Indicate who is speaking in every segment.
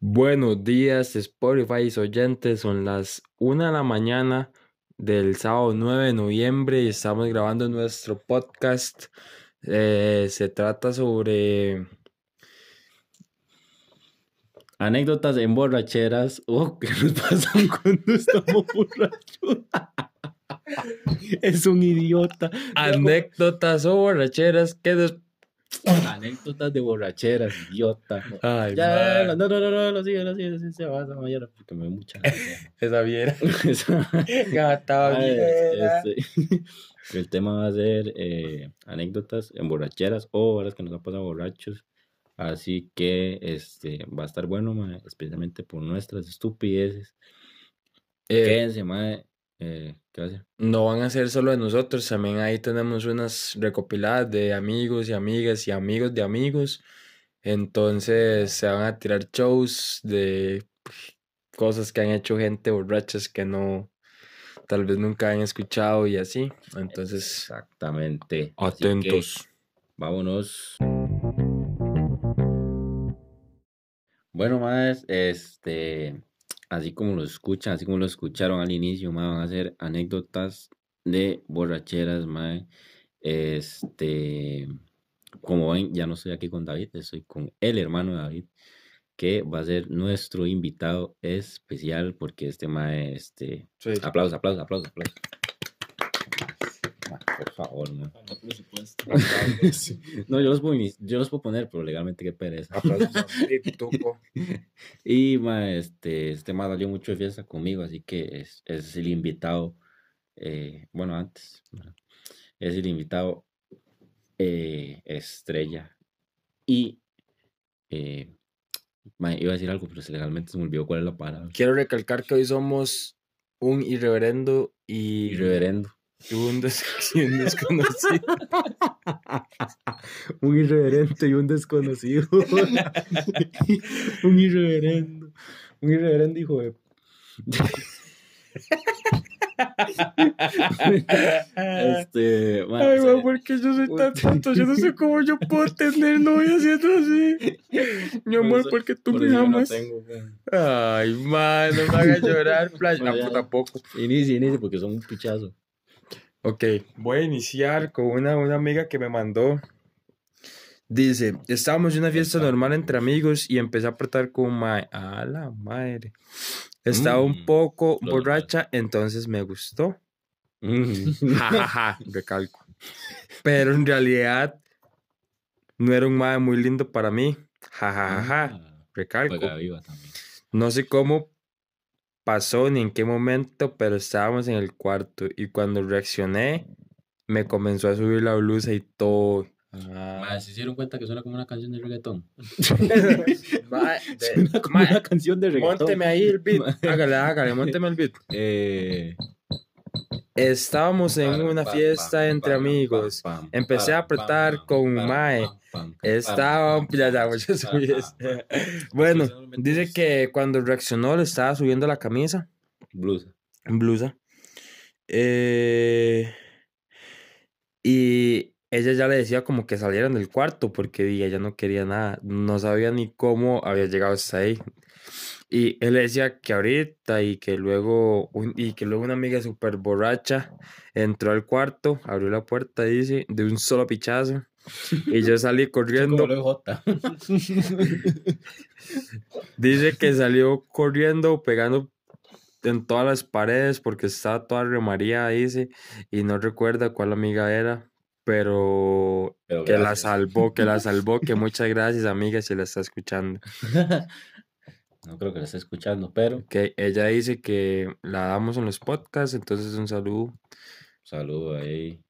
Speaker 1: Buenos días, Spotify oyentes. Son las 1 de la mañana del sábado 9 de noviembre y estamos grabando nuestro podcast. Eh, se trata sobre
Speaker 2: anécdotas en borracheras o qué nos pasan cuando estamos borrachos. es un idiota.
Speaker 1: Anécdotas o borracheras que después
Speaker 2: Anécdotas de borracheras, idiota. Ay, ya, no, no, no, no, lo sigue, lo sigue, lo sigue, se va, mañana porque me mucha.
Speaker 1: Esa viera. Gata
Speaker 2: este, El tema va a ser eh, anécdotas en borracheras o horas que nos han pasado borrachos. Así que este va a estar bueno, especialmente por nuestras estupideces. Eh, Quédense, madre. Eh,
Speaker 1: no van a ser solo de nosotros, también ahí tenemos unas recopiladas de amigos y amigas y amigos de amigos. Entonces se van a tirar shows de cosas que han hecho gente borrachas que no, tal vez nunca han escuchado y así. Entonces,
Speaker 2: exactamente.
Speaker 1: Atentos.
Speaker 2: vámonos. Bueno, más, este, así como lo escuchan, así como lo escucharon al inicio, van a ser anécdotas de borracheras, mae. Este, como ven, ya no estoy aquí con David, estoy con el hermano de David, que va a ser nuestro invitado especial, porque este mae, este, aplausos, aplausos, aplausos, aplausos por favor, no. no, yo los, puedo, yo los puedo poner, pero legalmente qué pereza. y ma, este, este ma salió mucho de fiesta conmigo, así que es, es el invitado, eh, bueno, antes, es el invitado eh, estrella. Y eh, iba a decir algo, pero legalmente se me olvidó cuál es la palabra.
Speaker 1: Quiero recalcar que hoy somos un irreverendo y...
Speaker 2: Irreverendo
Speaker 1: y un, desconocido.
Speaker 2: un irreverente y un desconocido. un irreverendo. Un irreverendo hijo de.
Speaker 1: este, Ay, mamá, porque yo soy tan tonto. Yo no sé cómo yo puedo tener novia haciendo así. Mi amor, porque tú me amas. Ay, man, no me hagas llorar, playa. No, tampoco.
Speaker 2: Inicia, inicia, porque son un pichazo.
Speaker 1: Ok, voy a iniciar con una, una amiga que me mandó. Dice, estábamos en una fiesta normal entre amigos y empecé a apretar con Mae. A la madre. Estaba un mm, poco borracha, entonces me gustó. Jajaja, mm. recalco. Pero en realidad no era un Mae muy lindo para mí. Jajaja, ah, recalco. No sé cómo, pasó ni en qué momento, pero estábamos en el cuarto y cuando reaccioné me comenzó a subir la blusa y todo.
Speaker 2: Ah. ¿Se dieron cuenta que suena como una canción de reggaetón?
Speaker 1: suena como una canción de reggaetón. Mónteme ahí el beat. Hágale, hágale, mónteme el beat. Eh, Estábamos en una fiesta entre amigos. Empecé a apretar con Mae. Estaba ya, Bueno, dice que cuando reaccionó le estaba subiendo la camisa.
Speaker 2: Blusa.
Speaker 1: Blusa. Eh, y ella ya le decía como que salieran del cuarto porque ella no quería nada. No sabía ni cómo había llegado hasta ahí. Y él decía que ahorita y que luego, y que luego una amiga súper borracha entró al cuarto, abrió la puerta, dice, de un solo pichazo. Y yo salí corriendo. dice que salió corriendo, pegando en todas las paredes porque estaba toda remaría, dice, y no recuerda cuál amiga era, pero, que la salvó, que la salvó, que muchas gracias amiga si la está escuchando.
Speaker 2: No creo que la esté escuchando, pero.
Speaker 1: Que ella dice que la damos en los podcasts, entonces un saludo. Un
Speaker 2: saludo ahí.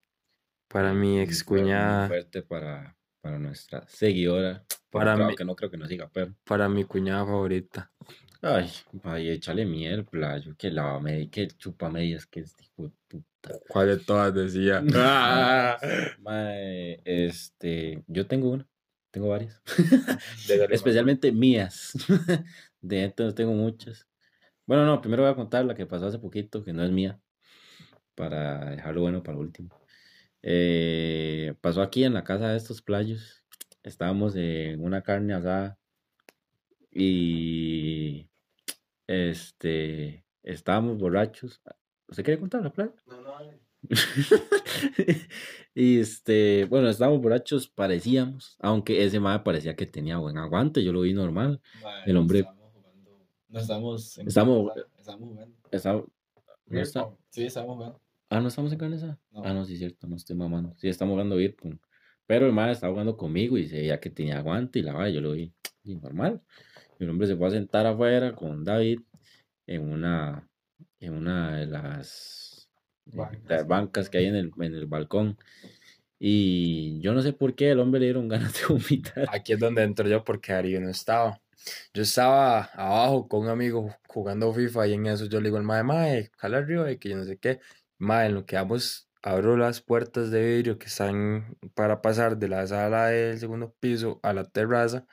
Speaker 1: Para mi ex cuñada.
Speaker 2: fuerte para, para nuestra seguidora. Para mí. Que no creo que nos siga, pero.
Speaker 1: Para mi cuñada favorita.
Speaker 2: Ay, ay, échale miel, playo. Que la que chupa medias, que es hijo de puta.
Speaker 1: ¿Cuál de todas decía?
Speaker 2: ah, este, yo tengo una. Tengo varias. Especialmente mías. De entonces tengo muchas. Bueno, no, primero voy a contar la que pasó hace poquito, que no es mía, para dejarlo bueno para último. Eh, pasó aquí en la casa de estos playos. Estábamos en una carne asada y este, estábamos borrachos. ¿Usted quiere contar la plata?
Speaker 1: No, no,
Speaker 2: y este, bueno, estábamos borrachos, parecíamos, aunque ese mae parecía que tenía buen aguante, yo lo vi normal. el hombre.
Speaker 3: No estamos. en
Speaker 2: Estamos-
Speaker 3: Estamos jugando.
Speaker 2: No está-
Speaker 3: Sí, estamos jugando.
Speaker 2: Ah, no estamos en?
Speaker 3: No.
Speaker 2: Ah, no, sí, es cierto, no estoy mamando. Sí, estamos jugando pong. Pero el mae estaba jugando conmigo y se veía que tenía aguante y la vara, yo lo vi y normal. Y el hombre se fue a sentar afuera con David en una, en una de las de
Speaker 3: Bancas.
Speaker 2: las bancas que hay en el, en el balcón. Y yo no sé por qué el hombre le dieron ganas de vomitar.
Speaker 1: Aquí es donde entro yo porque Darío no estaba. Yo estaba abajo con un amigo jugando FIFA y en eso yo le digo al mae, mae, jala arriba y que yo no sé qué. Mae, en lo que vamos, abro las puertas de vidrio que están para pasar de la sala del segundo piso a la terraza.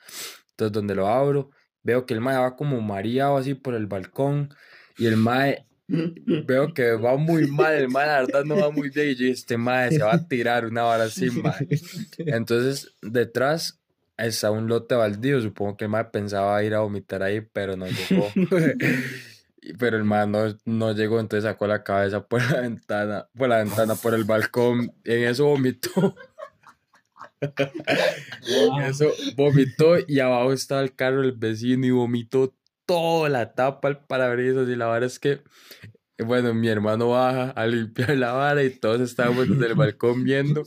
Speaker 1: Entonces, donde lo abro, veo que el mae va como mareado así por el balcón y el mae veo que va muy mal, el mae la verdad no va muy bien y yo dije, este mae se va a tirar una vara así, mae. Entonces, detrás está un lote baldío. Supongo que el mae pensaba ir a vomitar ahí, pero no llegó. Pero el mae no, no llegó, entonces sacó la cabeza por la ventana, por la ventana, por el balcón. Y en eso vomitó. En eso vomitó y abajo estaba el carro del vecino y vomitó toda la tapa al parabrisas. Y la verdad es que, bueno, mi hermano baja a limpiar la vara y todos estábamos desde el balcón viendo.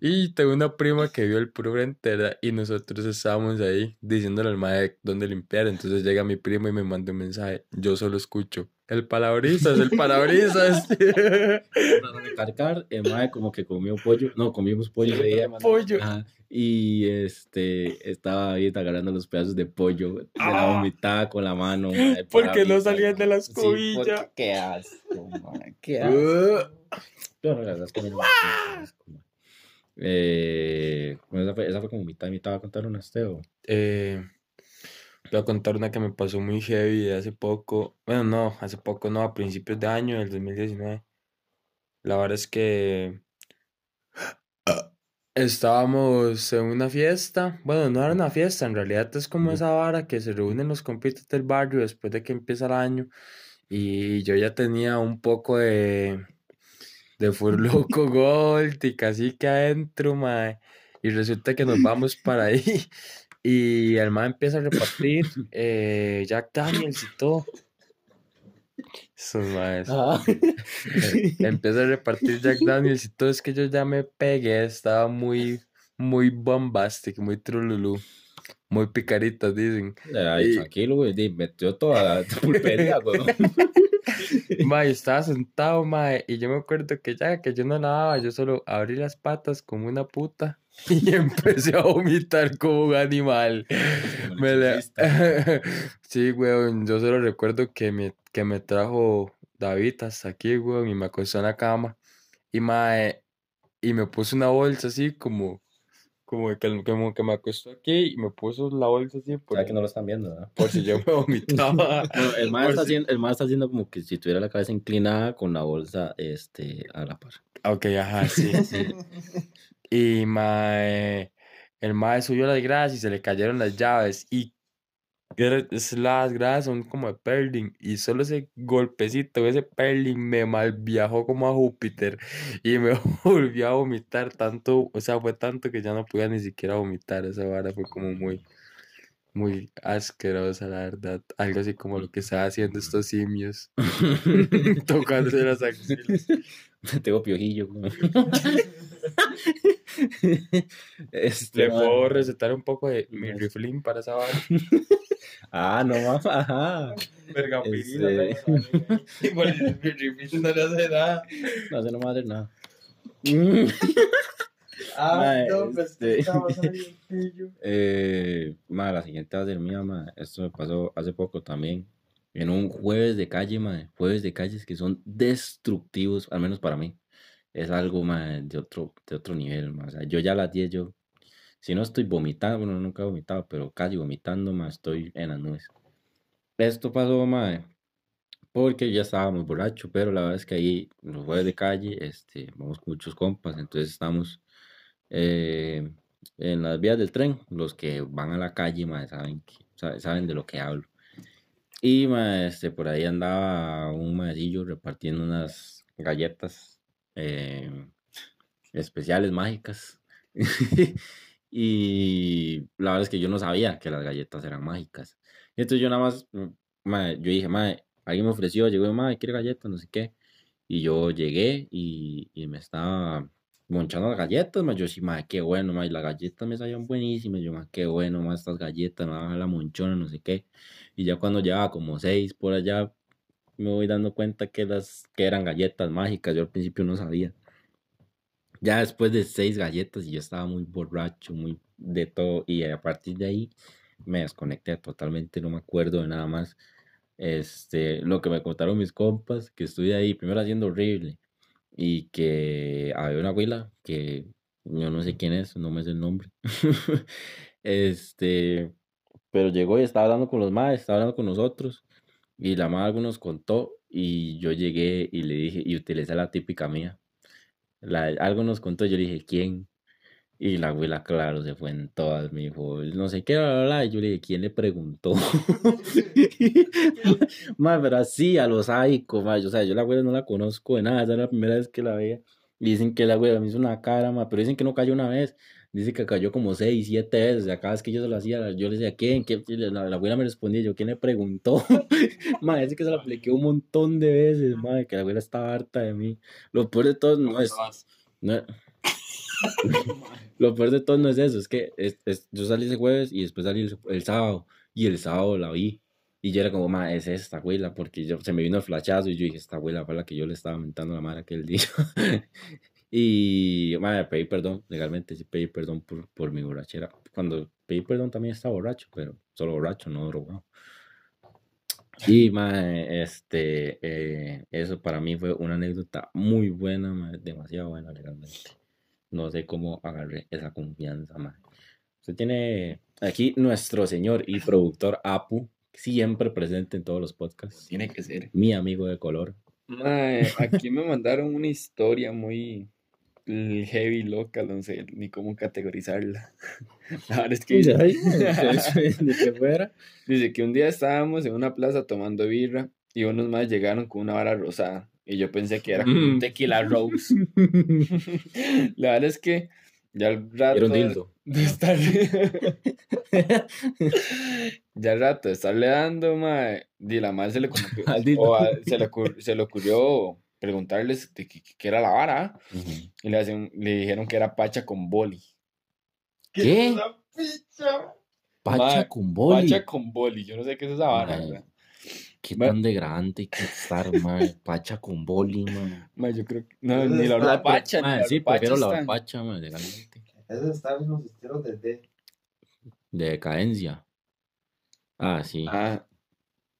Speaker 1: Y tengo una prima que vio el puro entera y nosotros estábamos ahí diciéndole al mae dónde limpiar. Entonces llega mi primo y me manda un mensaje. Yo solo escucho. El parabrisas, el parabrisas.
Speaker 2: Para recargar, el mae como que comió pollo. No, comimos pollo día.
Speaker 1: Pollo.
Speaker 2: Ajá, Y este estaba ahí agarrando los pedazos de pollo, se la
Speaker 1: Ah.
Speaker 2: vomitaba con la mano.
Speaker 1: Porque no salían de la.
Speaker 2: Sí,
Speaker 1: escobilla.
Speaker 2: porque- qué asco, qué asco.
Speaker 1: Uh,
Speaker 2: Yo no, la gusta, asco. Eh, bueno, esa, fue, esa fue como mitad, mitad. ¿Va a contar un asteo?
Speaker 1: Eh, voy a contar una que me pasó muy heavy de hace poco. Bueno, no, hace poco no, a principios de año del 2019. La verdad es que estábamos en una fiesta. Bueno, no era una fiesta, en realidad es como esa vara que se reúnen los compitos del barrio después de que empieza el año. Y yo ya tenía un poco de, de Furloco Gold y cacique adentro, mae. Y resulta que nos vamos para ahí. Y el mae empieza a repartir eh, Jack Daniels y todo. Esos maes.
Speaker 2: Ah.
Speaker 1: Eh, empieza a repartir Jack Daniels y todo. Es que yo ya me pegué. Estaba muy, muy bombastic, muy trululú. Muy picaritas, dicen.
Speaker 2: Ay,
Speaker 1: Y-
Speaker 2: tranquilo, güey. Metió toda la pulpería, güey.
Speaker 1: Mae, estaba sentado, mae, y yo me acuerdo que ya que yo no lavaba, yo solo abrí las patas como una puta y empecé a vomitar como un animal. Me la-. Sí, weón, yo solo recuerdo que me, que me trajo David hasta aquí, weón, y me acostó en la cama. Y mae, y me puso una bolsa así como, como que, como que me acostó aquí y me puso la bolsa así por,
Speaker 2: Sabe que no lo están viendo, ¿verdad?
Speaker 1: por si yo me vomitaba.
Speaker 2: El
Speaker 1: Por
Speaker 2: está
Speaker 1: si-
Speaker 2: haciendo, el está haciendo como que si tuviera la cabeza inclinada con la bolsa este, a la par.
Speaker 1: Ok, ajá, sí. Y mae, el mae subió las gradas y se le cayeron las llaves. Y las gradas son como de Perling. Y solo ese golpecito, ese Perling me mal viajó como a Júpiter. Y me volvió a vomitar tanto. O sea, fue tanto que ya no podía ni siquiera vomitar. Esa vara fue como muy, muy asquerosa, la verdad. Algo así como lo que estaba haciendo estos simios. Tocándose las axilas.
Speaker 2: Tengo piojillo. este,
Speaker 1: Le puedo recetar un poco de mi
Speaker 2: Yes.
Speaker 1: riflín para esa vara.
Speaker 2: Ah, no más. Ajá.
Speaker 1: Verga,
Speaker 2: Este-
Speaker 1: Igual riflín no le hace nada.
Speaker 2: No sé, no me va a hacer nada.
Speaker 1: Ah, no, pues
Speaker 2: este-. Eh, ma, la siguiente va a ser mía, ma. Esto me pasó hace poco también. En un jueves de calle, ma. Jueves de calles que son destructivos, al menos para mí. Es algo, ma, de otro, de otro nivel. O sea, yo ya las 10, yo, si no estoy vomitando, bueno, nunca he vomitado, pero casi vomitando, ma, estoy en las nubes. Esto pasó, ma, porque ya estábamos borrachos, pero la verdad es que ahí, los jueves de calle, este, vamos con muchos compas, entonces estamos eh, en las vías del tren, los que van a la calle, mae, saben, saben de lo que hablo. Y este, por ahí andaba un maecillo repartiendo unas galletas eh, especiales, mágicas. y la verdad es que yo no sabía que las galletas eran mágicas. Entonces yo nada más, mm, yo dije, ma, alguien me ofreció, llegó, ma, quiere galletas, no sé qué. Y yo llegué y, y me estaba monchando las galletas, ma. Yo sí, ma, qué bueno. Y las galletas me salían buenísimas. Yo, ma, qué bueno, ma, estas galletas, a la monchona, no sé qué. Y ya cuando llevaba como seis por allá, me voy dando cuenta que, las, que eran galletas mágicas. Yo al principio no sabía. Ya después de seis galletas, y yo estaba muy borracho, muy de todo. Y a partir de ahí me desconecté totalmente, no me acuerdo de nada más. Este, lo que me contaron mis compas, que estuve ahí primero haciendo horrible y que había una abuela que yo no sé quién es, no me sé el nombre. este, pero llegó y estaba hablando con los madres, estaba hablando con nosotros y la madre algo nos contó y yo llegué y le dije, y utilicé la típica mía. La, algo nos contó, yo le dije, ¿quién? Y la abuela, claro, se fue en todas, me dijo, no sé qué, bla, bla, Y yo le dije, ¿quién le preguntó? ma, pero así, a los sádico, ma. O sea, yo la abuela no la conozco de nada, esa es la primera vez que la veía. Y dicen que la abuela me hizo una cara, ma, pero dicen que no cayó una vez. Dice que cayó como seis, siete veces. O sea, cada vez que yo se lo hacía, yo le decía, ¿quién? ¿Quién? La, la, abuela me respondía, yo, ¿quién le preguntó? ma, dice que se la apliqué un montón de veces, ma, que la abuela estaba harta de mí. Lo peor de todo no es... No, lo peor de todo no es eso, es que es, es, yo salí ese jueves y después salí el, sábado. Y el sábado la vi. Y yo era como, ma, es esta abuela, porque yo, se me vino el flachazo y yo dije, esta abuela fue la que yo le estaba mentando la madre aquel día. y, ma, pedí perdón, legalmente sí pedí perdón por, por mi borrachera. Cuando pedí perdón también estaba borracho, pero solo borracho, no drogado. Y, ma, este, eh, eso para mí fue una anécdota muy buena, ma, demasiado buena legalmente no sé cómo agarré esa confianza, man. Usted tiene aquí nuestro señor y productor Apu, siempre presente en todos los podcasts.
Speaker 3: Tiene que ser.
Speaker 2: Mi amigo de color.
Speaker 1: Mae, aquí me mandaron una historia muy heavy, loca, no sé ni cómo categorizarla. La verdad es que dice,
Speaker 2: ¿De qué fuera?
Speaker 1: dice que un día estábamos en una plaza tomando birra y unos más llegaron con una vara rosada. Y yo pensé que era como un tequila rose. La verdad es que ya al rato
Speaker 2: Era un dildo.
Speaker 1: de estar ya al rato de estarle dando, mae, y la madre se le, como que-
Speaker 2: Al dildo.
Speaker 1: o a- se, le ocur- se le ocurrió preguntarles de qué, qué era la vara y le, hacen- le dijeron que era pacha con boli.
Speaker 2: ¿Qué? Pacha
Speaker 1: Mae,
Speaker 2: con boli.
Speaker 1: Pacha con boli, yo no sé qué es esa vara.
Speaker 2: Qué
Speaker 1: Ma-
Speaker 2: tan de grande hay que estar, mae. Pacha con boli, mae.
Speaker 1: Yo creo que no, ni la verdad pacha, la
Speaker 2: sí, prefiero la pacha, mae, legalmente.
Speaker 3: Eso está en los estilos D.
Speaker 2: De decadencia. Ah, sí.
Speaker 1: Ah,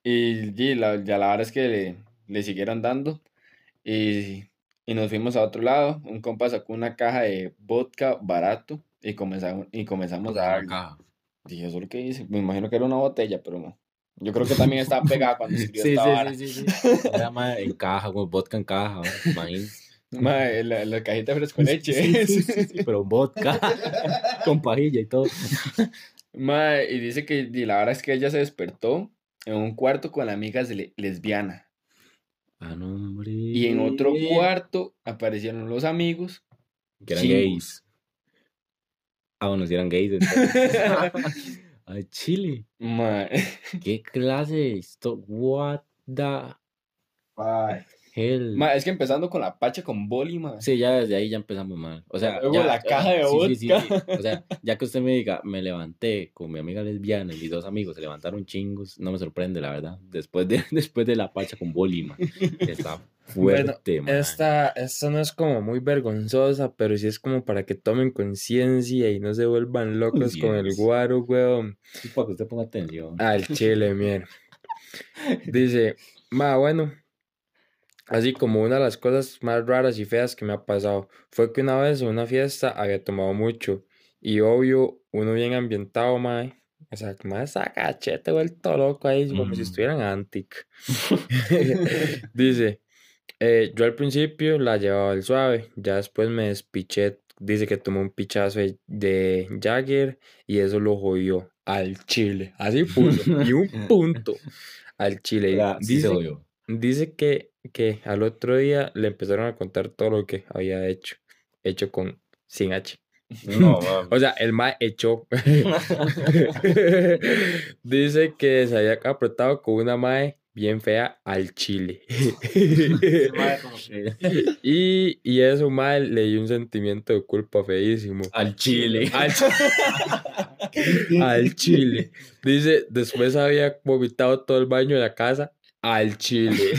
Speaker 1: y, y la, ya la verdad es que le, le siguieron dando y, y nos fuimos a otro lado. Un compa sacó una caja de vodka barato y comenzamos, y comenzamos a darle. Dije, ¿eso es lo que dice? Me imagino que era una botella, pero no. Yo creo que también estaba pegada cuando escribió
Speaker 2: Sí,
Speaker 1: esta
Speaker 2: sí,
Speaker 1: vara.
Speaker 2: sí, sí, sí. Era mae, en caja, con vodka en caja, imagínate.
Speaker 1: Mae, la, la cajita de fresco leche.
Speaker 2: Sí, sí, sí, sí, pero vodka, con pajilla y todo.
Speaker 1: Mae, y dice que y la verdad es que ella se despertó en un cuarto con amigas le- lesbiana.
Speaker 2: Ah, no, hombre.
Speaker 1: Y en otro cuarto aparecieron los amigos.
Speaker 2: Que eran
Speaker 1: chingos.
Speaker 2: gays. Ah, bueno, si eran gays. Chile.
Speaker 1: Mae,
Speaker 2: ¿Qué clase de esto? What the hell?
Speaker 1: mae, es que empezando con la pacha con boli, mae.
Speaker 2: Sí, ya desde ahí ya empezamos mal. O sea,
Speaker 1: Luego
Speaker 2: ya,
Speaker 1: la caja de
Speaker 2: sí, sí, sí,
Speaker 1: vodka.
Speaker 2: sí. O sea, ya que usted me diga, me levanté con mi amiga lesbiana y mis dos amigos se levantaron chingos, no me sorprende, la verdad. Después de, después de la pacha con boli, man. Está fuerte, man.
Speaker 1: Esta, esta no es como muy vergonzosa, pero sí es como para que tomen conciencia y no se vuelvan locos con el guaro, weón.
Speaker 2: Sí, para que usted ponga atención.
Speaker 1: Al chile, miren. Dice, ma, bueno, así como una de las cosas más raras y feas que me ha pasado fue que una vez en una fiesta había tomado mucho y obvio, uno bien ambientado, ma, o sea, más esa cachete vuelto loco ahí, como si
Speaker 2: Mm.
Speaker 1: estuviera en Antic. Dice, eh, yo al principio la llevaba al suave, ya después me despiché, dice que tomó un pichazo de, de Jagger y eso lo jodió. al chile. Así puso. y un punto al chile. Dice, dice que, que al otro día le empezaron a contar todo lo que había hecho. Hecho con sin H.
Speaker 2: No.
Speaker 1: O sea, el mae echó. Dice que se había apretado con una mae bien fea al chile. y, y eso, mae, le dio un sentimiento de culpa feísimo.
Speaker 2: Al chile.
Speaker 1: Al, al chile. Dice, después había vomitado todo el baño de la casa al chile.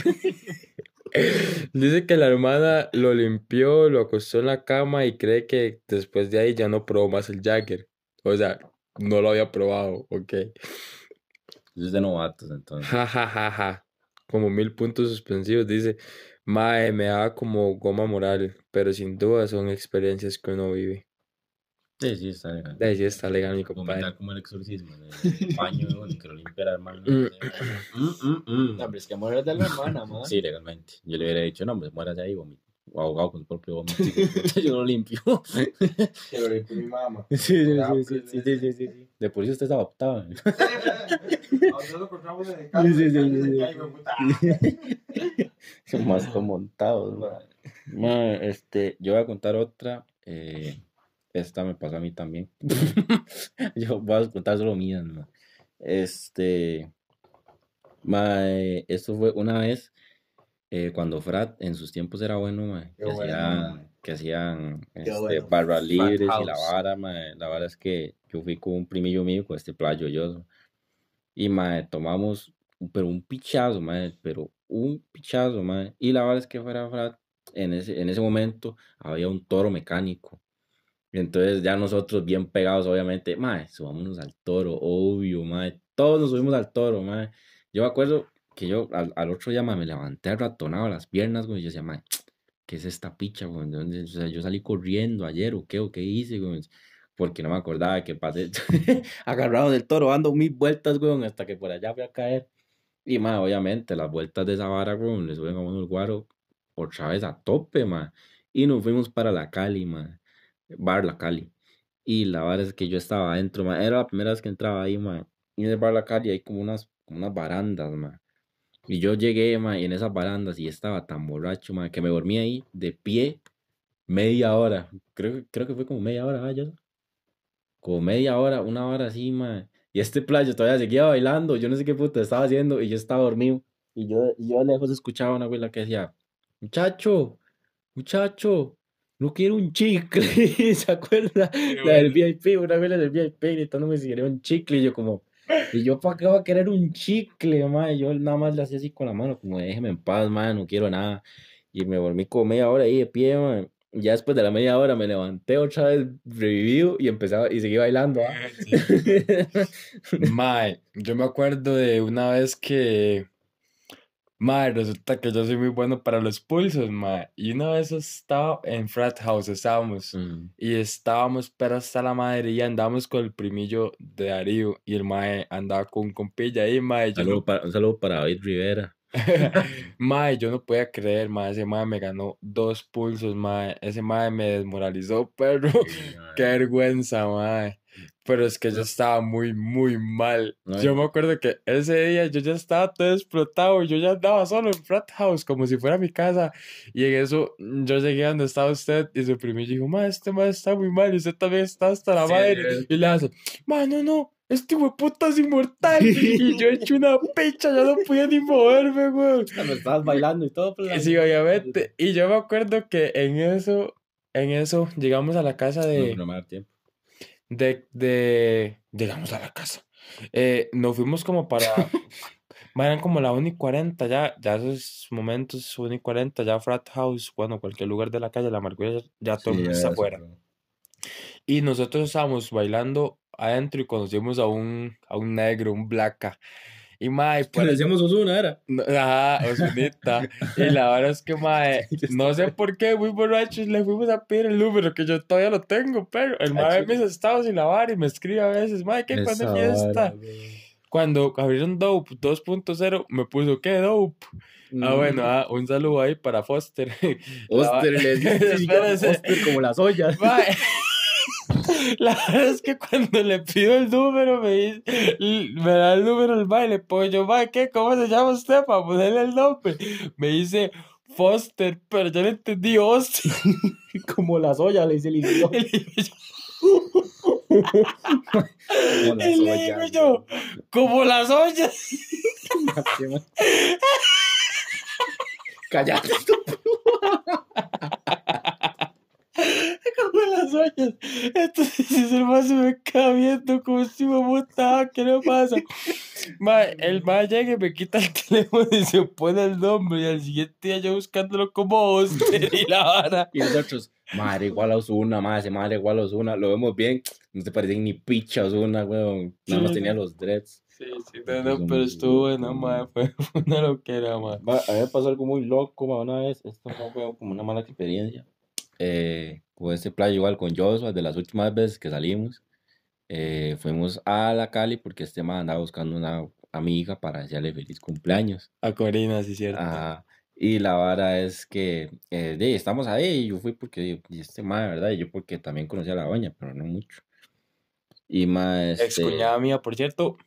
Speaker 1: Dice que la hermana lo limpió, lo acostó en la cama y cree que después de ahí ya no probó más el Jagger. O sea, no lo había probado, ok.
Speaker 2: Es de novatos, entonces.
Speaker 1: Ja, ja, ja, ja. Como mil puntos suspensivos. Dice, mae, me da como goma moral, pero sin duda son experiencias que uno vive.
Speaker 2: Sí, sí, está legal.
Speaker 1: De ahí sí está legal, mi compadre.
Speaker 2: Como el exorcismo. el baño, y que lo limpia la hermana.
Speaker 1: Mm.
Speaker 2: Mm, mm, mm.
Speaker 4: No, pero es que muere de la hermana, man.
Speaker 2: Sí, legalmente. Yo le hubiera dicho, no, pues muérase ahí, vomito. O ahogado con su propio vómito. Yo lo limpio.
Speaker 3: Que lo limpió mi mamá.
Speaker 2: Sí, sí,
Speaker 3: Ah,
Speaker 2: sí, sí, sí, sí, sí. De por sí usted es adoptado.
Speaker 3: Nosotros lo encontramos en el carro.
Speaker 2: Sí, sí, sí, sí, más montados, man. Ma, este, yo voy a contar otra. eh, esta me pasó a mí también. yo voy a contar solo mías, ma. Este, ma, eh, esto fue una vez eh, cuando Frat en sus tiempos era bueno, que
Speaker 3: bueno,
Speaker 2: hacían,
Speaker 3: ma.
Speaker 2: que hacían este,
Speaker 3: bueno.
Speaker 2: barras libres y la vara, la vara es que yo fui con un primillo mío, con este playo yo, y ma, tomamos, pero un pichazo, ma, pero un pichazo, ma, y la vara es que fuera Frat, en ese, en ese momento había un toro mecánico. Y entonces ya nosotros bien pegados, obviamente, mae, subámonos al toro, obvio, mae, todos nos subimos al toro, mae. Yo me acuerdo que yo al, al otro día, mae, me levanté ratonado las piernas, güey, y yo decía, mae, ¿qué es esta picha, güey? O sea, yo salí corriendo ayer, ¿o qué? ¿O qué hice, güey? Porque no me acordaba que pasé agarrado del toro, dando mil vueltas, güey, hasta que por allá fui a caer. Y, mae, obviamente, las vueltas de esa vara, güey, le suben a uno el guaro otra vez a tope, mae. Y nos fuimos para la Cali, mae. Bar La Cali. Y la verdad es que yo estaba adentro, ma. Era la primera vez que entraba ahí, ma. Y en el Bar La Cali hay como unas, como unas barandas, ma. Y yo llegué, ma, y en esas barandas y estaba tan borracho, ma, que me dormí ahí de pie media hora. Creo, que- creo que fue como media hora, ¿ah, yo? Como media hora, una hora así, ma. Y este playo todavía seguía bailando. Yo no sé qué puta estaba haciendo y yo estaba dormido. Y yo, y yo lejos escuchaba a una abuela que decía, muchacho, muchacho, no quiero un chicle, ¿se acuerda? La del VIP, una vez del VIP gritándome si quería un chicle, y yo como, y yo para qué voy a querer un chicle, ma, y yo nada más le hacía así con la mano, como déjeme en paz, ma, no quiero nada, y me dormí como media hora ahí de pie, ma, y ya después de la media hora me levanté otra vez revivido y empezaba, y seguí bailando.
Speaker 1: Mae, yo me acuerdo de una vez que, mae, resulta que yo soy muy bueno para los pulsos, mae. Y una vez estaba en frat house, estábamos,
Speaker 2: Mm.
Speaker 1: y estábamos, pero hasta la madre, y andábamos con el primillo de Darío, y el mae andaba con un compilla ahí, mae.
Speaker 2: Saludo
Speaker 1: no,
Speaker 2: para, un saludo para David Rivera.
Speaker 1: mae, yo no podía creer, mae, ese mae me ganó dos pulsos, mae. Ese mae me desmoralizó, pero qué vergüenza, mae. Pero es que yo estaba muy, muy mal.
Speaker 2: No,
Speaker 1: Yo me acuerdo que ese día yo ya estaba todo explotado. Yo ya andaba solo en frat house, como si fuera mi casa. Y en eso mm, yo llegué a donde estaba usted y su primo dijo, ma, este ma está muy mal y usted también está hasta la
Speaker 2: Sí,
Speaker 1: madre.
Speaker 2: es-
Speaker 1: Y le hace, ma, no, no, este puta es inmortal. y yo he hecho una picha, ya no podía ni moverme, güey.
Speaker 2: Cuando estabas bailando y todo, pues,
Speaker 1: Sí, obviamente. Y yo me acuerdo que en eso, en eso, llegamos a la casa
Speaker 2: No,
Speaker 1: de
Speaker 2: no me da tiempo.
Speaker 1: De, de, llegamos a la casa. Eh, nos fuimos como para, eran como la 1 y 40 ya, ya esos momentos 1 y 40, ya frat house, bueno, cualquier lugar de la calle, la amargura, ya, ya todo
Speaker 2: Sí,
Speaker 1: está afuera.
Speaker 2: fue.
Speaker 1: Y nosotros estábamos bailando adentro y conocimos a un, a un negro, un blaca. Y mae,
Speaker 2: Que le decíamos Osuna, era.
Speaker 1: no- Ajá, Osunita. Y la verdad es que, mae, no sé por qué, muy borrachos, le fuimos a pedir el número, que yo todavía lo tengo, pero el mae mis estados sin lavar y me escribe a veces, mae, ¿qué? ¿Cuándo
Speaker 2: Esa
Speaker 1: es fiesta? Cuando abrieron Dope 2.0, me puso, ¿qué Dope? Ah, bueno, ah, un saludo ahí para Foster.
Speaker 2: Oster, le
Speaker 1: Espérese.
Speaker 2: Oster como las ollas.
Speaker 1: Mae. La verdad es que cuando le pido el número, me, dice, me da el número el baile. Pues yo, mae, ¿qué? ¿Cómo se llama usted para ponerle el nombre? Me dice Foster, pero yo le entendí Austin.
Speaker 4: Como la soya, le dice el
Speaker 2: la
Speaker 1: Y le digo yo, como las ollas.
Speaker 2: Cállate.
Speaker 1: Como las ollas. Entonces el más se me queda viendo como si me puta, ¿qué le pasa? Ma, el más llega y me quita el teléfono y se pone el nombre. Y al siguiente día yo buscándolo como Oster y la vara.
Speaker 2: Y nosotros, madre igual a Osuna, madre, madre igual a Osuna. Lo vemos bien. No te parecen ni picha Osuna, weón. Nada más
Speaker 1: Sí.
Speaker 2: tenía los dreads.
Speaker 1: Sí, sí, no, no, pero estuvo bueno, ma, fue una loquera, ma.
Speaker 2: Va, a mí me pasó algo muy loco ma, una vez. Esto fue como una mala experiencia. Eh, con este playa igual con Joshua, de las últimas veces que salimos. eh, fuimos a la Cali porque este man andaba buscando una amiga para desearle feliz cumpleaños.
Speaker 1: A Corina, sí, cierto.
Speaker 2: Ajá. Y la vara es que eh, de, estamos ahí y yo fui porque y este mae, ¿verdad? Y yo porque también conocía a la doña, pero no mucho. Y más
Speaker 1: Ex cuñada mía, por cierto.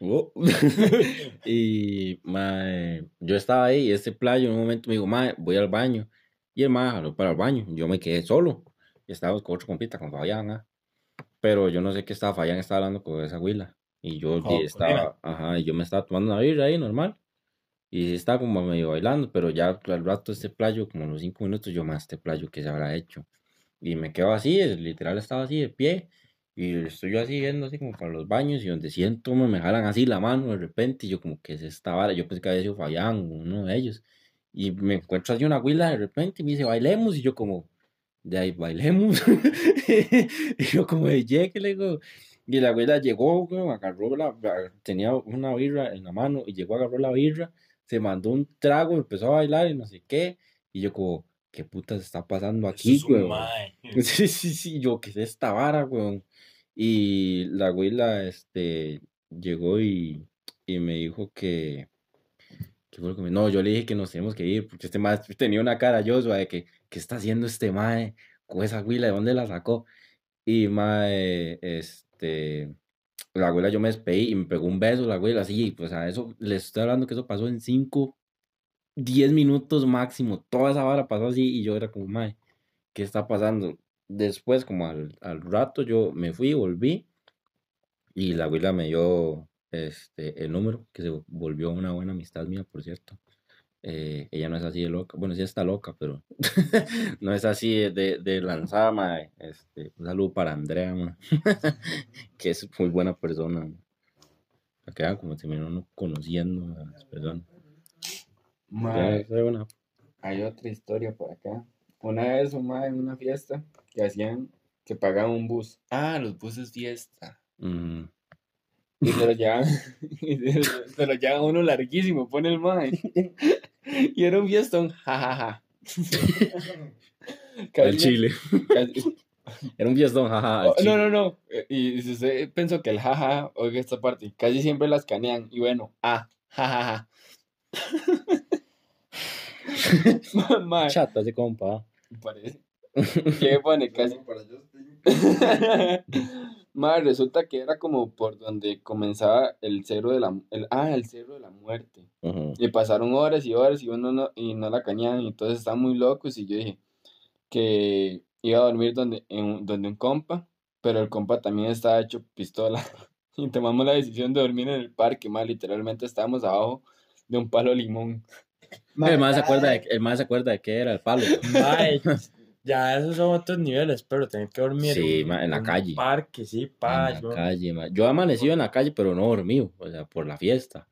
Speaker 2: Oh. y mae, yo estaba ahí y este playo en un momento me dijo, mae, voy al baño. Y el mae jaló para el baño. Yo me quedé solo. Y estábamos con otro compita, con Fabián. ah. Pero yo no sé qué estaba, Fabián estaba hablando con esa huila. Y yo
Speaker 1: Oh,
Speaker 2: estaba, ajá, y yo me estaba tomando una birra ahí normal. Y estaba como medio bailando, pero ya al rato este playo, como a los cinco minutos, yo más este playo que se habrá hecho. Y me quedo así, literal estaba así de pie. Y estoy yo así viendo así como para los baños y donde siento me, me jalan así la mano de repente y yo como que es esta vara, yo pensé que había sido Fabián uno de ellos. Y me encuentro así una huila de repente y me dice, bailemos y yo como, de ahí bailemos. y yo como de que le digo. Y la abuela llegó, agarró la, tenía una birra en la mano y llegó, agarró la birra, se mandó un trago, empezó a bailar y no sé qué. Y yo como, ¿qué putas está pasando aquí,
Speaker 1: es
Speaker 2: weón? Sí, sí, sí, yo, ¿qué es esta vara, weón? Y la abuela, este, llegó y, y me dijo que, ¿qué fue lo que me- No, yo le dije que nos tenemos que ir, porque este mae tenía una cara yo, de que, ¿qué está haciendo este mae con esa abuela? ¿De dónde la sacó? Y mae, este, la abuela yo me despedí y me pegó un beso, la abuela, así, pues a eso, les estoy hablando que eso pasó en 5, 10 minutos máximo, toda esa vara pasó así y yo era como, mae, ¿qué está pasando? Después, como al, al rato, yo me fui, volví y la abuela me dio este, el número, que se volvió una buena amistad mía, por cierto. Eh, ella no es así de loca, bueno, sí está loca, pero no es así de, de, lanzada, mae. Este, un saludo para Andrea, mae, que es muy buena persona. mae. Vean como me uno conociendo a las personas.
Speaker 4: Mae, hay otra historia por acá. Una vez un mae en una fiesta que hacían que pagaban un bus. Ah, los buses fiesta.
Speaker 2: Mm,
Speaker 4: Y se lo llevaban, y se, se lo llevaban uno larguísimo, pone el mae. Y era un fiestón, jajaja.
Speaker 2: al
Speaker 4: Casi-
Speaker 2: Chile.
Speaker 4: casi-
Speaker 2: Era un fiestón, jaja. al
Speaker 4: Oh, no, no, no. Y si usted pensó que el jaja, oiga esta parte, casi siempre la escanean. Y bueno, ah, jajaja. Mae,
Speaker 2: Chata ese compa.
Speaker 4: parece. ¿Qué pone? Casi. Mae, resulta que era como por donde comenzaba el cerro de la el, ah, el cerro de la muerte. Y pasaron horas y horas y uno no, y no la cañaban, y entonces estaban muy locos y yo dije que iba a dormir donde, en, un- donde un compa, pero el compa también estaba hecho pistola. Y tomamos la decisión de dormir en el parque, más literalmente estábamos abajo de un palo de limón.
Speaker 2: El más se acuerda de, el más se acuerda de qué era el palo.
Speaker 1: Ya esos son otros niveles, pero tener que dormir
Speaker 2: Sí, ma, en la
Speaker 1: un
Speaker 2: calle.
Speaker 1: parque, sí, pa,
Speaker 2: en la
Speaker 1: yo-
Speaker 2: calle, ma. Yo he amanecido en la calle, pero no dormido, o sea, por la fiesta.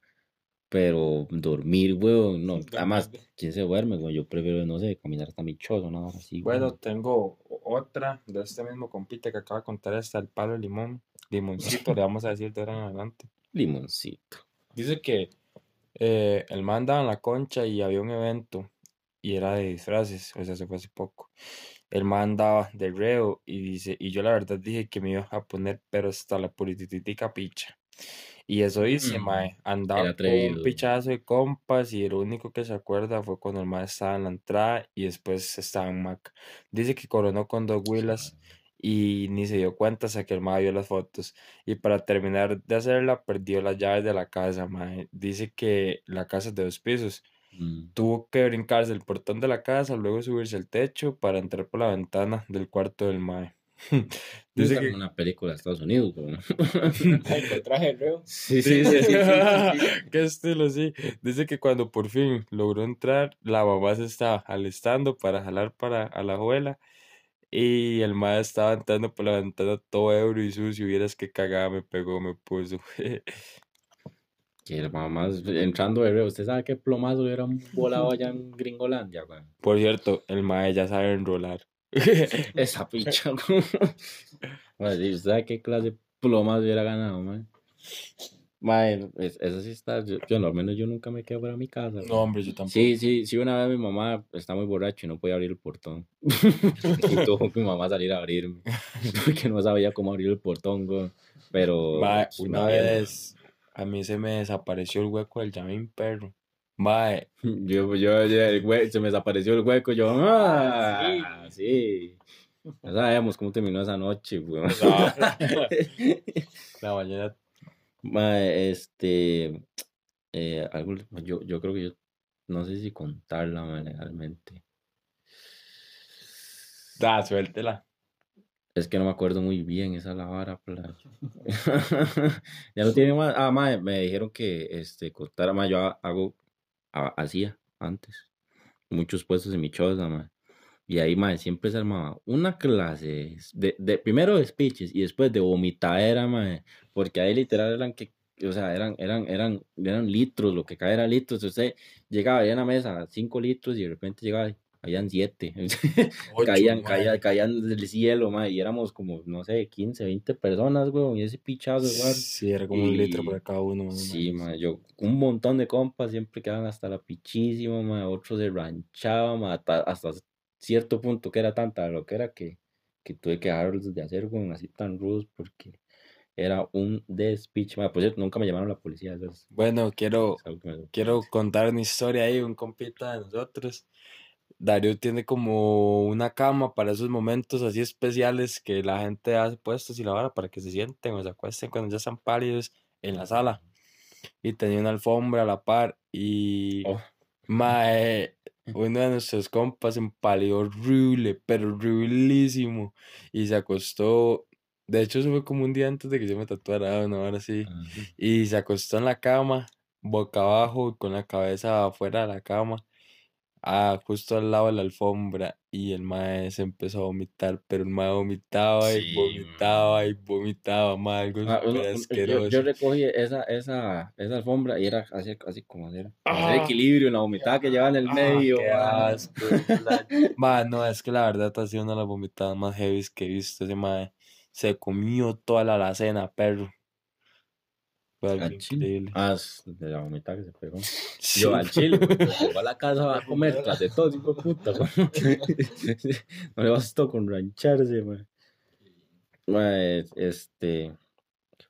Speaker 2: Pero dormir, weón, no. Además, ¿quién se duerme, weón? Yo prefiero, no sé, caminar hasta mi chozo, nada así.
Speaker 1: Bueno,
Speaker 2: weón.
Speaker 1: tengo otra de este mismo compite que acaba de contar hasta el palo de limón, limoncito, le vamos a decir de ahora en adelante.
Speaker 2: Limoncito.
Speaker 1: Dice que eh, el man andaba en la concha y había un evento y era de disfraces, o sea, se fue hace poco. El man andaba de reo y dice, y yo la verdad dije que me iba a poner, pero hasta la puritititica picha. Y eso dice,
Speaker 2: Mm,
Speaker 1: mae, andaba con un pichazo de compas y lo único que se acuerda fue cuando el man estaba en la entrada y después estaba en Mac. Dice que coronó con dos huilas y ni se dio cuenta hasta que el mae vio las fotos. Y para terminar de hacerla, perdió las llaves de la casa, mae. Dice que la casa es de dos pisos.
Speaker 2: Mm.
Speaker 1: Tuvo que brincarse el portón de la casa, luego subirse al techo para entrar por la ventana del cuarto del mae. Dice que...
Speaker 2: una película de Estados Unidos, güey.
Speaker 4: El traje reo.
Speaker 2: Sí, sí, sí, sí, sí, sí.
Speaker 1: Qué estilo, sí. Dice que cuando por fin logró entrar, la mamá se estaba alistando para jalar para a la abuela y el mae estaba entrando por la ventana todo ebrio y sucio. Vieras que cagada me pegó, me puso.
Speaker 2: Que el mamá entrando de ¿usted sabe qué plomazo le hubieran volado allá en Gringolandia, güey?
Speaker 1: Por cierto, el mae ya sabe enrolar.
Speaker 2: Esa picha, güey. ¿Usted sabe qué clase de plomazo hubiera ganado? Mae, es- eso sí está. Yo, yo, al menos yo nunca me quedo fuera de mi casa. güey.
Speaker 1: No, hombre, yo tampoco.
Speaker 2: Sí, sí, sí, una vez mi mamá está muy borracha y no podía abrir el portón. y tuvo mi mamá salir a abrirme. Porque no sabía cómo abrir el portón, güey. Pero.
Speaker 1: Mae, una
Speaker 2: mae,
Speaker 1: vez a mí se me desapareció el hueco del Yamin perro. Mae,
Speaker 2: Yo, yo, yo, el hue- se me desapareció el hueco. Yo, ah, sí. Ya sabemos cómo terminó esa noche, güey.
Speaker 1: la mañana.
Speaker 2: Mae, este. eh, algo, yo, yo creo que yo. No sé si contarla, mae, legalmente.
Speaker 1: Da, suéltela.
Speaker 2: Es que no me acuerdo muy bien, esa es la vara, ya no tiene más. Ah, mae, me dijeron que este, contara más. Yo ha- hago, ha- hacía antes muchos puestos en mi choza, mae. Y ahí, mae, siempre se armaba una clase de, de primero de speeches y después de vomitadera, mae. Porque ahí literal eran que, o sea, eran, eran, eran, eran litros, lo que cae era litros. Usted llegaba ahí a la mesa, cinco litros, y de repente llegaba, y habían siete.
Speaker 1: Ocho,
Speaker 2: caían, caían, caían del cielo, mae, y éramos como, no sé, 15, 20 personas, weón, y ese pichazo, weón.
Speaker 1: Sí, era como un litro
Speaker 2: Y-
Speaker 1: para cada uno. o
Speaker 2: Sí, mae, yo, un montón de compas siempre quedaban hasta la pichísima, mae, otros se ranchaban, hasta, hasta cierto punto que era tanta lo que era que, que tuve que dejarlos de hacer, weón, así tan rudos, porque era un despiche, por cierto, nunca me llamaron la policía,
Speaker 1: Bueno, quiero, quiero contar una historia ahí, un compita de nosotros. Darío tiene como una cama para esos momentos así especiales que la gente hace puestos y la vara para que se sienten o se acuesten cuando ya están pálidos en la sala. Y tenía una alfombra a la par y
Speaker 2: Oh.
Speaker 1: mae, uno de nuestros compas se empalió horrible, pero horriblísimo. Y se acostó, de hecho eso fue como un día antes de que yo me tatuara, una hora así.
Speaker 2: Ah,
Speaker 1: Y se acostó en la cama, boca abajo, con la cabeza afuera de la cama, ah, justo al lado de la alfombra. Y el mae se empezó a vomitar, pero el mae vomitaba y
Speaker 2: Sí,
Speaker 1: vomitaba y vomitaba, mae, algo
Speaker 2: Ah, uno-
Speaker 1: súper
Speaker 2: un- yo,
Speaker 1: asqueroso.
Speaker 2: yo recogí esa, esa, esa alfombra y era así, así como hacer
Speaker 1: Ah.
Speaker 2: equilibrio en la vomitada que llevaba en el
Speaker 1: Ah,
Speaker 2: medio.
Speaker 1: qué asco, la- Mae, no, es que la verdad ha sido una de las vomitadas más heavy que he visto. Ese mae se comió toda la alacena, perro. Algo
Speaker 2: Al chile. Ah, de la vomitada que se pegó.
Speaker 1: Sí.
Speaker 2: Yo al chile, pues, a la casa a comer tras de todo, hijo de puta, güey. No le bastó con rancharse, man. este,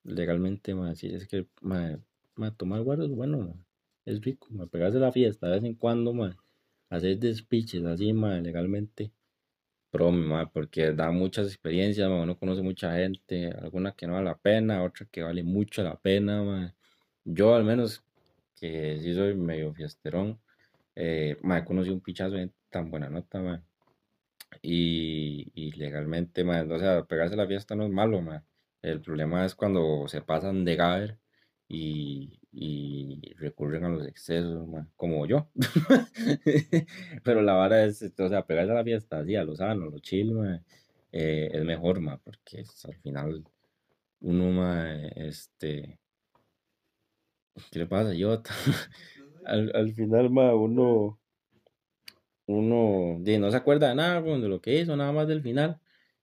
Speaker 2: legalmente, man, sí, es que, man, man, tomar guaro es bueno, man. Es rico, man, pegarse la fiesta de vez en cuando, man. Hacer despiches así, man, legalmente. Pro, porque da muchas experiencias, uno conoce mucha gente, alguna que no vale la pena, otra que vale mucho la pena. Yo al menos, que sí soy medio fiesterón, eh, mae, conocí un pichazo de tan buena nota, mae. Y, y legalmente, o sea, pegarse la fiesta no es malo. El problema es cuando se pasan de gaber y, recurren a los excesos, como yo. Pero la vara es, o sea, pegarse a la fiesta así, a lo sano, a lo chill, mae, eh, es mejor, mae, porque al final uno, mae, este... ¿Qué le pasa, Jota? al, al final, ma, uno, uno no se acuerda de nada weón, de lo que hizo, nada más del final.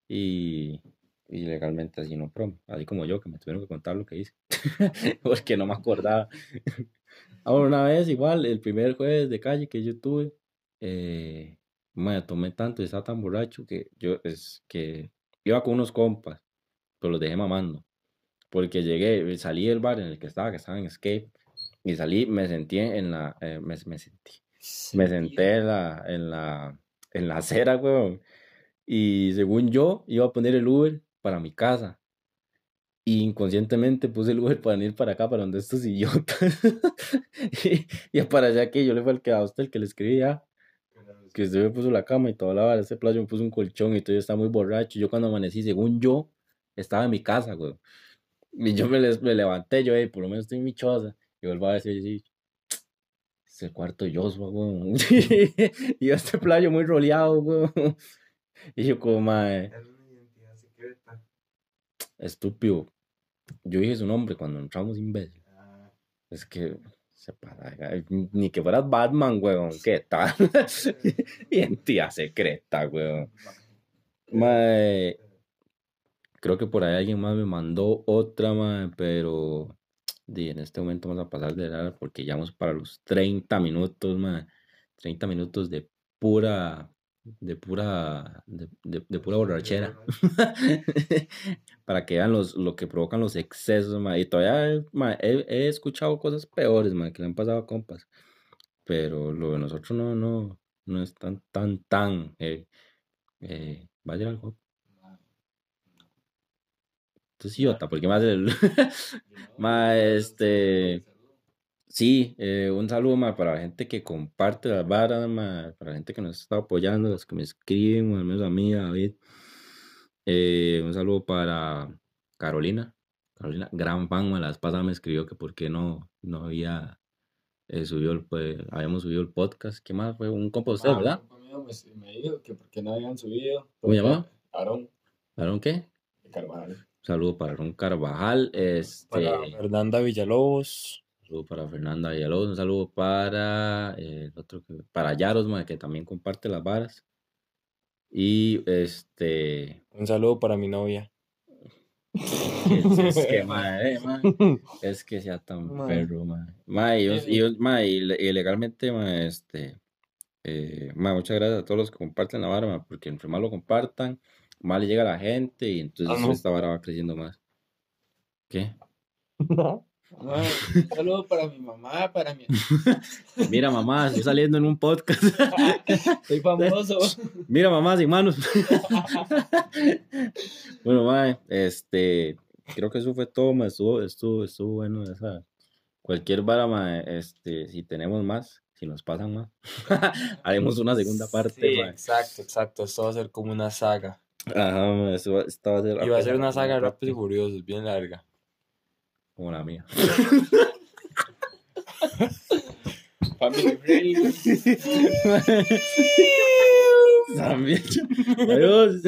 Speaker 2: Y, y legalmente así no prom, así como yo, que me tuvieron que contar lo que hice, porque no me acordaba. Ahora, una vez, igual, el primer jueves de calle que yo tuve, eh, me tomé tanto y estaba tan borracho que yo, es que iba con unos compas, pero los dejé mamando. Porque llegué, salí del bar en el que estaba, que estaba en Escape, y salí, me sentí en la, eh, me, me sentí, me senté en la, en la, en la acera, weón, Y según yo, iba a poner el Uber para mi casa. Y inconscientemente puse el Uber para ir para acá, para donde estos idiotas. y, y para allá que yo le fue el que a usted el que le escribí ya. Que usted me puso la cama y toda la vara. Ese playo me puso un colchón y todo yo estaba muy borracho. Yo cuando amanecí, según yo, estaba en mi casa, güey. Y yo me, les- me levanté, yo, "Ey, por lo menos estoy en mi choza. Y vuelvo a decir, sí, es el cuarto de Joshua, güey. y este playo muy roleado, güey. Y yo como, mae, estúpido. Yo dije su nombre cuando entramos, imbécil.
Speaker 1: Ah,
Speaker 2: Es que se pasa, ay, ni que fueras Batman, weón, ¿qué tal? Identidad secreta, weón. Mae, creo que por ahí alguien más me mandó otra, mae, pero di, en este momento vamos a pasar de edad porque ya vamos para los 30 minutos, mae. 30 minutos de pura, de pura, de, de- de pura borrachera. Para que vean los, lo que provocan los excesos. Y todavía he, he escuchado cosas peores, mae, que le han pasado a compas. Pero lo de nosotros no, no, no es tan, tan, tan. Eh, eh, ¿Va a llegar algo? Entonces, idiota, porque más el. Ma, este. Sí, eh, un saludo ma, para la gente que comparte las varas, ma, para la gente que nos está apoyando, los que me escriben, al menos a mí, a David. Eh, un saludo para Carolina. Carolina, gran fan, ma, la vez pasada me escribió que por qué no, no había eh, subido el, pues, habíamos subido el podcast. ¿Qué más? Fue un compa usted,
Speaker 4: Ah, un
Speaker 2: ¿verdad?
Speaker 4: mío Me, me dijo que porque no habían subido.
Speaker 2: ¿Cómo se llama?
Speaker 4: Aarón
Speaker 2: ¿Aaron qué?
Speaker 4: Carvajal.
Speaker 2: Un saludo para Aaron Carvajal. Este,
Speaker 1: Para Fernanda Villalobos.
Speaker 2: Un saludo para Fernanda Villalobos, un saludo para eh, el otro que- para Yaros, que también comparte las varas. Y este
Speaker 1: Un saludo para mi novia.
Speaker 2: es, es que mae, eh, es que sea tan
Speaker 1: Mae.
Speaker 2: perro. Mae, y, y y y legalmente, mae, este eh, muchas gracias a todos los que comparten la vara, porque entre más lo compartan, más le llega a la gente y entonces
Speaker 1: Ah, no.
Speaker 2: esta vara va creciendo más. ¿Qué?
Speaker 4: Un saludo para mi mamá, para mi.
Speaker 2: Mira, mamá, estoy saliendo en un podcast.
Speaker 4: Soy famoso.
Speaker 2: Mira, mamá, sin manos. bueno, mae, este, creo que eso fue todo, mae, estuvo, estuvo, estuvo bueno esa. Cualquier vara, mae, este, si tenemos más, si nos pasan más, haremos una segunda parte,
Speaker 1: Sí,
Speaker 2: mae.
Speaker 1: exacto, exacto. Esto va a ser como una saga.
Speaker 2: Ajá, mae, eso va- esta va a ser
Speaker 1: Y va a ser una saga Rápidos y Furiosos, bien larga.
Speaker 2: Como la mía.
Speaker 4: Family friendly.
Speaker 2: También. Adiós.